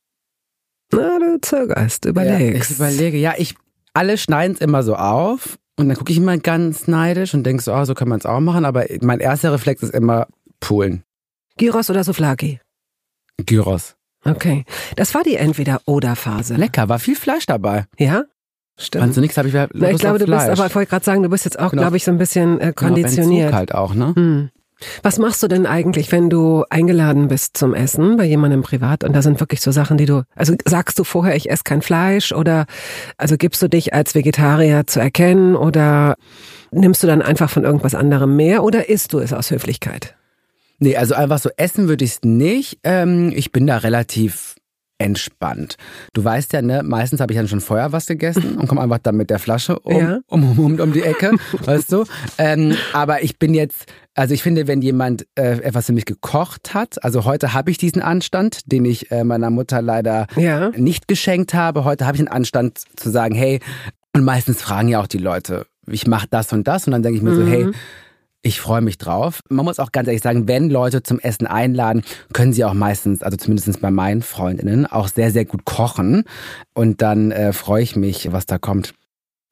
Na, du zögerst, überlegst. Ja, ich überlege, ja, ich, alle schneiden es immer so auf und dann gucke ich immer ganz neidisch und denke so, oh, so kann man es auch machen, aber mein erster Reflex ist immer Poolen. Gyros oder Souflaki? Gyros. Okay. Das war die Entweder-Oder-Phase. Lecker, war viel Fleisch dabei. Ja? Stimmt. Du nichts, habe ich Na, Ich glaube, du bist, aber ich wollte gerade sagen, du bist jetzt auch, genau. glaube ich, so ein bisschen äh, konditioniert. Genau, halt auch, ne? Hm. Was machst du denn eigentlich, wenn du eingeladen bist zum Essen bei jemandem privat und da sind wirklich so Sachen, die du, also sagst du vorher, ich esse kein Fleisch oder also gibst du dich als Vegetarier zu erkennen oder nimmst du dann einfach von irgendwas anderem mehr oder isst du es aus Höflichkeit? Nee, also einfach so essen würde ich es nicht. Ähm, ich bin da relativ entspannt. Du weißt ja, ne, meistens habe ich dann schon vorher was gegessen und komme einfach dann mit der Flasche um, ja. um, um, um, um die Ecke, weißt du. Ähm, aber ich bin jetzt, also ich finde, wenn jemand äh, etwas für mich gekocht hat, also heute habe ich diesen Anstand, den ich äh, meiner Mutter leider ja. nicht geschenkt habe. Heute habe ich einen Anstand zu sagen, hey, und meistens fragen ja auch die Leute, ich mache das und das und dann denke ich mir mhm. so, hey, ich freue mich drauf. Man muss auch ganz ehrlich sagen, wenn Leute zum Essen einladen, können sie auch meistens, also zumindest bei meinen Freundinnen, auch sehr, sehr gut kochen. Und dann äh, freue ich mich, was da kommt.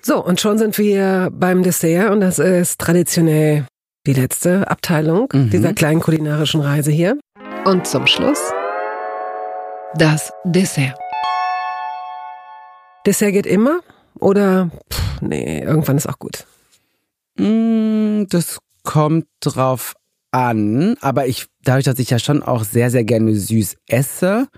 So, und schon sind wir beim Dessert und das ist traditionell die letzte Abteilung mhm. dieser kleinen kulinarischen Reise hier. Und zum Schluss das Dessert. Dessert geht immer oder pff, nee, irgendwann ist auch gut. Mm, das kommt drauf an, aber ich, dadurch, dass ich ja schon auch sehr, sehr gerne süß esse,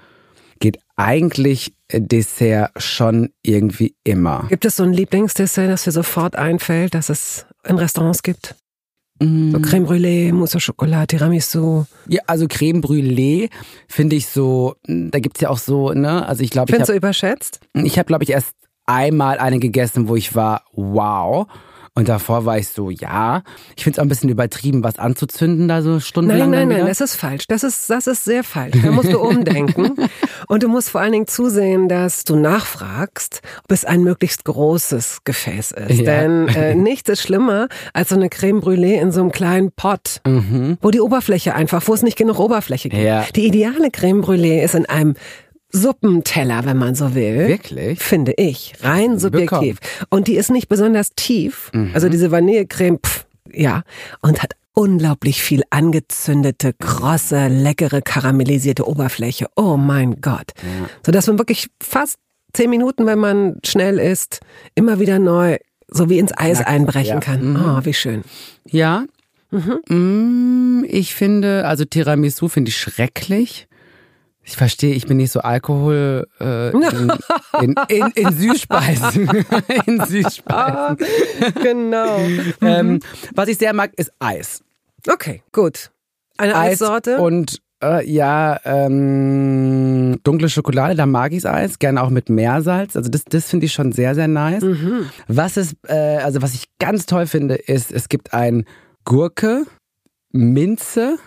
geht eigentlich Dessert schon irgendwie immer. Gibt es so ein Lieblingsdessert, das dir sofort einfällt, dass es in Restaurants gibt? Mm. So Creme Brûlée, Mousse au Chocolat, Tiramisu. Ja, also Creme Brûlée finde ich so, da gibt's ja auch so, ne, also ich glaube, ich Findest du überschätzt? Ich habe glaube ich erst einmal eine gegessen, wo ich war, wow. Und davor war ich so, ja, ich finde es auch ein bisschen übertrieben, was anzuzünden da so stundenlang. Nein, nein, nein, das ist falsch. Das ist, das ist sehr falsch. Da musst du umdenken. und du musst vor allen Dingen zusehen, dass du nachfragst, ob es ein möglichst großes Gefäß ist. Ja. Denn äh, nichts ist schlimmer als so eine Creme Brûlée in so einem kleinen Pot, mhm. wo die Oberfläche einfach, wo es nicht genug Oberfläche gibt. Ja. Die ideale Creme Brûlée ist in einem Suppenteller, wenn man so will. Wirklich? Finde ich. Rein subjektiv. Bekommen. Und die ist nicht besonders tief. Mhm. Also diese Vanillecreme, pff, ja. Und hat unglaublich viel angezündete, krosse, leckere, karamellisierte Oberfläche. Oh mein Gott. Ja. So dass man wirklich fast zehn Minuten, wenn man schnell ist, immer wieder neu, so wie ins Eis Knack, einbrechen ja. kann. Mhm. Oh, wie schön. Ja. Mhm. Mm, ich finde, also Tiramisu finde ich schrecklich. Ich verstehe, ich bin nicht so Alkohol äh, in, in, in, in Süßspeisen. in Süßspeisen. genau. ähm, mhm. was ich sehr mag, ist Eis. Okay, gut. Eine Eis Eissorte? Und äh, ja, ähm, dunkle Schokolade, da mag ich Eis, gerne auch mit Meersalz. Also das, das finde ich schon sehr, sehr nice. Mhm. Was ist, äh, also was ich ganz toll finde, ist, es gibt ein Gurke, Minze,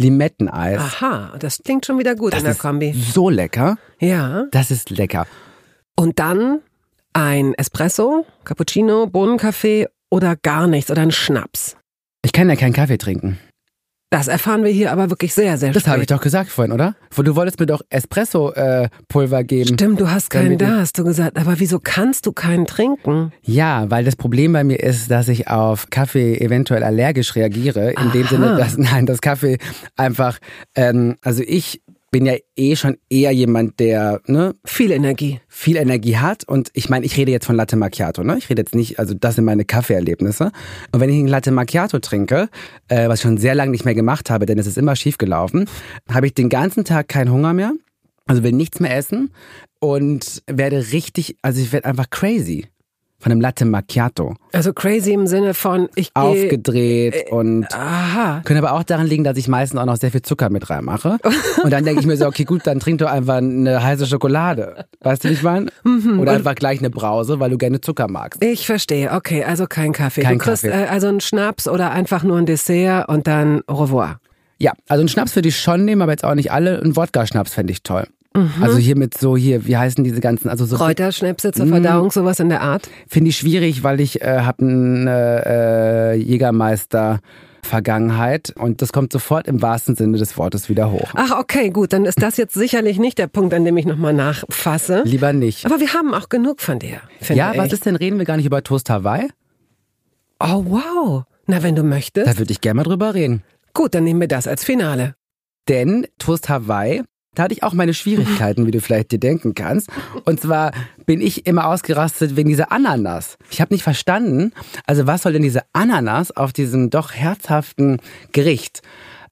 Limetteneis. Aha, das klingt schon wieder gut das in der Kombi. Ist so lecker. Ja. Das ist lecker. Und dann ein Espresso, Cappuccino, Bohnenkaffee oder gar nichts oder ein Schnaps. Ich kann ja keinen Kaffee trinken. Das erfahren wir hier aber wirklich sehr, sehr Das habe ich doch gesagt vorhin, oder? Du wolltest mir doch Espresso-Pulver äh, geben. Stimmt, du hast keinen da, hast du gesagt. Aber wieso kannst du keinen trinken? Ja, weil das Problem bei mir ist, dass ich auf Kaffee eventuell allergisch reagiere. In Aha. dem Sinne, dass, nein, das Kaffee einfach, ähm, also ich bin ja eh schon eher jemand, der ne, viel Energie, viel Energie hat. Und ich meine, ich rede jetzt von Latte Macchiato. Ne? Ich rede jetzt nicht, also das sind meine Kaffeeerlebnisse. Und wenn ich einen Latte Macchiato trinke, äh, was ich schon sehr lange nicht mehr gemacht habe, denn es ist immer schief gelaufen, habe ich den ganzen Tag keinen Hunger mehr. Also will nichts mehr essen und werde richtig, also ich werde einfach crazy von einem Latte Macchiato. Also crazy im Sinne von ich Aufgedreht äh, und aha. könnte aber auch daran liegen, dass ich meistens auch noch sehr viel Zucker mit reinmache. und dann denke ich mir so, okay, gut, dann trink doch einfach eine heiße Schokolade. Weißt du, wie ich meine? Mhm. Oder einfach gleich eine Brause, weil du gerne Zucker magst. Ich verstehe. Okay, also kein Kaffee. Kein du kriegst Kaffee. Äh, also einen Schnaps oder einfach nur ein Dessert und dann au revoir. Ja, also einen Schnaps würde ich schon nehmen, aber jetzt auch nicht alle. Ein Wodka-Schnaps fände ich toll. Mhm. Also hier mit so hier, wie heißen diese ganzen, also so Kräuterschnäpse zur Mhm. Verdauung, sowas in der Art. finde ich schwierig, weil ich äh, habe eine äh, Jägermeister Vergangenheit und das kommt sofort im wahrsten Sinne des Wortes wieder hoch. Ach, okay, gut, dann ist das jetzt sicherlich nicht der Punkt, an dem ich nochmal nachfasse. Lieber nicht. Aber wir haben auch genug von dir. Finde Ja, ich. was ist denn, reden wir gar nicht über Toast Hawaii? Oh, wow. Na, wenn du möchtest. Da würde ich gerne mal drüber reden. Gut, dann nehmen wir das als Finale. Denn Toast Hawaii, da hatte ich auch meine Schwierigkeiten, wie du vielleicht dir denken kannst. Und zwar bin ich immer ausgerastet wegen dieser Ananas. Ich habe nicht verstanden, also was soll denn diese Ananas auf diesem doch herzhaften Gericht?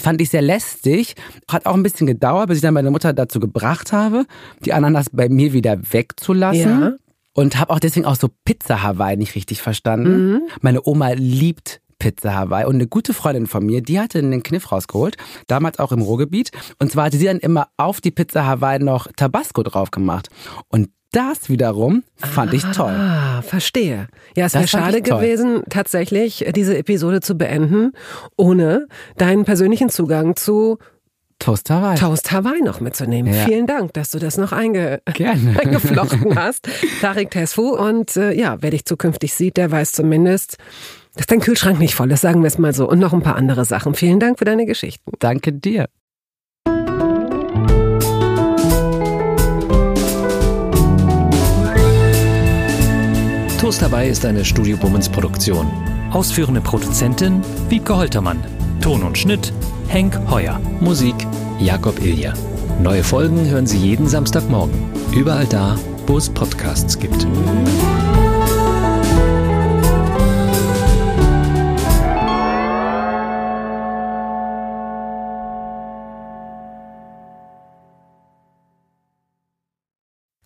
Fand ich sehr lästig. Hat auch ein bisschen gedauert, bis ich dann meine Mutter dazu gebracht habe, die Ananas bei mir wieder wegzulassen. Ja. Und habe auch deswegen auch so Pizza Hawaii nicht richtig verstanden. Meine Oma liebt Pizza Hawaii und eine gute Freundin von mir, die hatte einen Kniff rausgeholt, damals auch im Ruhrgebiet. Und zwar hatte sie dann immer auf die Pizza Hawaii noch Tabasco drauf gemacht. Und das wiederum fand ich toll. Ah, verstehe. Ja, es wäre schade gewesen, tatsächlich diese Episode zu beenden, ohne deinen persönlichen Zugang zu Toast Hawaii. Toast Hawaii noch mitzunehmen. Ja. Vielen Dank, dass du das noch einge Gerne. eingeflochten hast. Tarek Tesfu. Und äh, ja, wer dich zukünftig sieht, der weiß zumindest, dass dein Kühlschrank nicht voll ist, sagen wir es mal so. Und noch ein paar andere Sachen. Vielen Dank für deine Geschichten. Danke dir. Toast dabei ist eine Studio Bummens Produktion. Ausführende Produzentin Wiebke Holtermann. Ton und Schnitt Henk Heuer. Musik Jakob Ilja. Neue Folgen hören Sie jeden Samstagmorgen. Überall da, wo es Podcasts gibt.